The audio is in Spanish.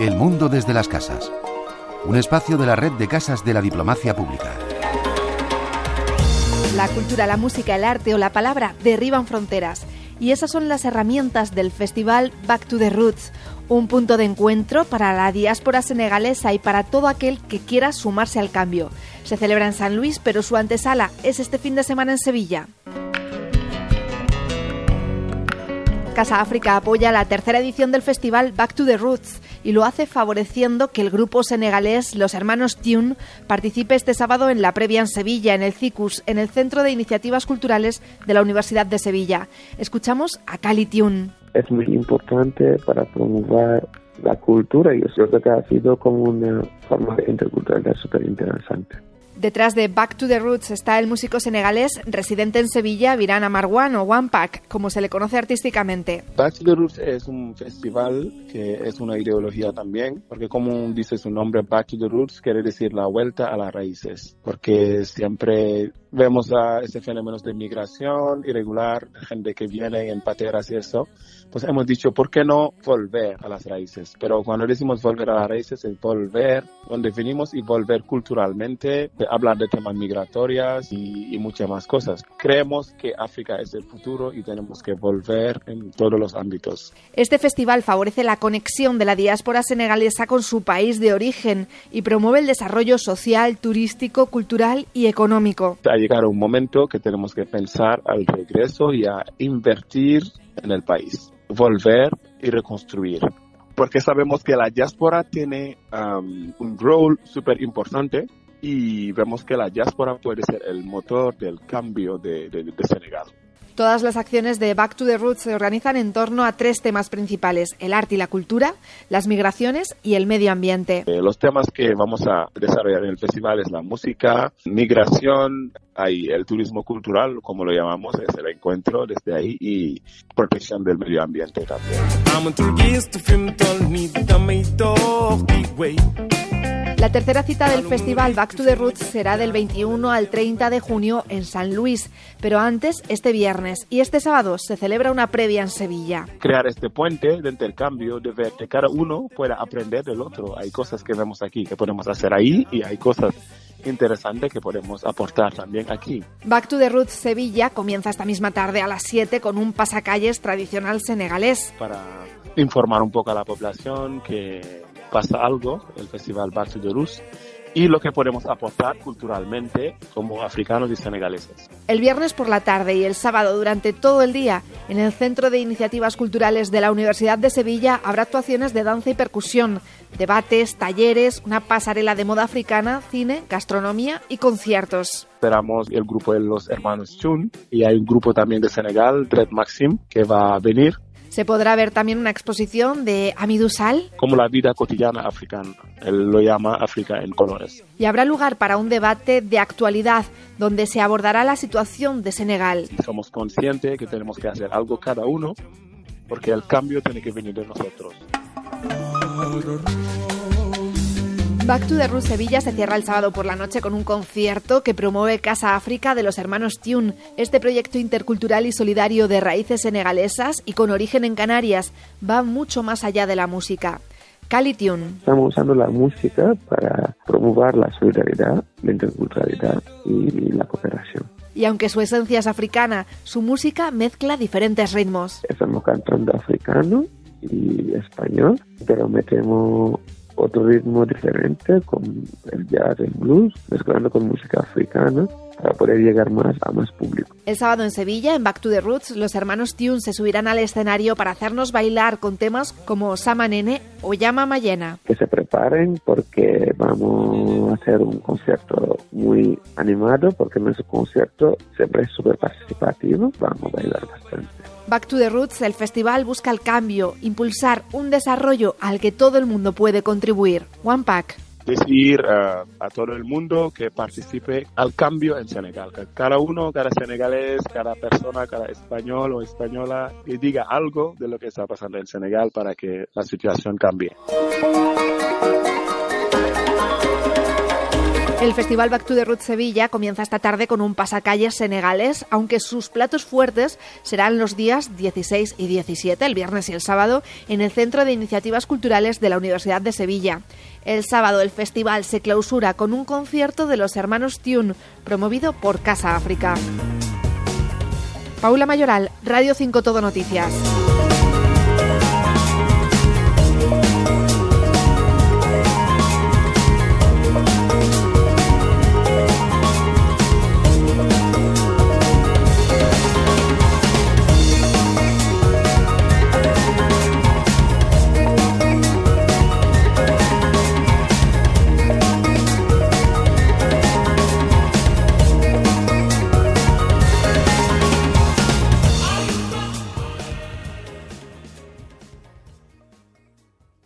El mundo desde las casas. Un espacio de la red de casas de la diplomacia pública. La cultura, la música, el arte o la palabra derriban fronteras. Y esas son las herramientas del festival Back to the Roots, un punto de encuentro para la diáspora senegalesa y para todo aquel que quiera sumarse al cambio. Se celebra en San Luis, pero su antesala es este fin de semana en Sevilla. Casa África apoya la tercera edición del festival Back to the Roots y lo hace favoreciendo que el grupo senegalés Los Hermanos Tune participe este sábado en la previa en Sevilla, en el CICUS, en el Centro de Iniciativas Culturales de la Universidad de Sevilla. Escuchamos a Cali Tune. Es muy importante para promover la cultura y yo creo que ha sido como una forma de interculturalidad súper interesante. Detrás de Back to the Roots está el músico senegalés residente en Sevilla, Virana Marwan o One Pack, como se le conoce artísticamente. Back to the Roots es un festival que es una ideología también, porque como dice su nombre, Back to the Roots quiere decir la vuelta a las raíces, porque siempre vemos a ese fenómeno de migración irregular, gente que viene en pateras y eso, pues hemos dicho, ¿por qué no volver a las raíces? Pero cuando decimos volver a las raíces, es volver donde venimos y volver culturalmente, hablar de temas migratorios y, y muchas más cosas. Creemos que África es el futuro y tenemos que volver en todos los ámbitos. Este festival favorece la conexión de la diáspora senegalesa con su país de origen y promueve el desarrollo social, turístico, cultural y económico. Llegado un momento que tenemos que pensar al regreso y a invertir en el país volver y reconstruir. Porque sabemos que la diáspora tiene um, un rol súper importante y vemos que la diáspora puede ser el motor del cambio de, de, de Senegal. Todas las acciones de Back to the Roots se organizan en torno a tres temas principales, el arte y la cultura, las migraciones y el medio ambiente. Eh, los temas que vamos a desarrollar en el festival es la música, migración, hay el turismo cultural, como lo llamamos, es el encuentro desde ahí y protección del medio ambiente también. La tercera cita del festival Back to the Roots será del 21 al 30 de junio en San Luis, pero antes este viernes y este sábado se celebra una previa en Sevilla. Crear este puente de intercambio, de ver que cada uno pueda aprender del otro. Hay cosas que vemos aquí que podemos hacer ahí y hay cosas interesantes que podemos aportar también aquí. Back to the Roots Sevilla comienza esta misma tarde a las 7 con un pasacalles tradicional senegalés. Para informar un poco a la población que pasa algo, el festival Back to the Roots, y lo que podemos aportar culturalmente como africanos y senegaleses. El viernes por la tarde y el sábado durante todo el día, en el Centro de Iniciativas Culturales de la Universidad de Sevilla habrá actuaciones de danza y percusión, debates, talleres, una pasarela de moda africana, cine, gastronomía y conciertos. Esperamos el grupo de los hermanos Chun y hay un grupo también de Senegal, Dred Maxim, que va a venir se podrá ver también una exposición de Amidou Sal. Como la vida cotidiana africana. Él lo llama África en colores. Y habrá lugar para un debate de actualidad donde se abordará la situación de Senegal. Somos conscientes que tenemos que hacer algo cada uno porque el cambio tiene que venir de nosotros. Back to the Roots Sevilla se cierra el sábado por la noche con un concierto que promueve Casa África de los hermanos Tune, este proyecto intercultural y solidario de raíces senegalesas y con origen en Canarias. Va mucho más allá de la música. Cali Tune. Estamos usando la música para promover la solidaridad, la interculturalidad y la cooperación. Y aunque su esencia es africana, su música mezcla diferentes ritmos. Estamos cantando africano y español, pero metemos otro ritmo diferente con el jazz, el blues, mezclando con música africana para poder llegar más a más público. El sábado en Sevilla, en Back to the Roots, los hermanos Tune se subirán al escenario para hacernos bailar con temas como Sama Nene o Llama Mayena. Que se preparen porque vamos a hacer un concierto muy animado porque nuestro concierto siempre es súper participativo. Vamos a bailar bastante. Back to the Roots, el festival busca el cambio, impulsar un desarrollo al que todo el mundo puede contribuir. One Pack. Decir uh, a todo el mundo que participe al cambio en Senegal. Que cada uno, cada senegalés, cada persona, cada español o española, que diga algo de lo que está pasando en Senegal para que la situación cambie. El Festival Back to the Roots Sevilla comienza esta tarde con un pasacalles senegalés, aunque sus platos fuertes serán los días 16 y 17, el viernes y el sábado, en el Centro de Iniciativas Culturales de la Universidad de Sevilla. El sábado el festival se clausura con un concierto de los hermanos Tune, promovido por Casa África. Paula Mayoral, Radio 5 Todo Noticias.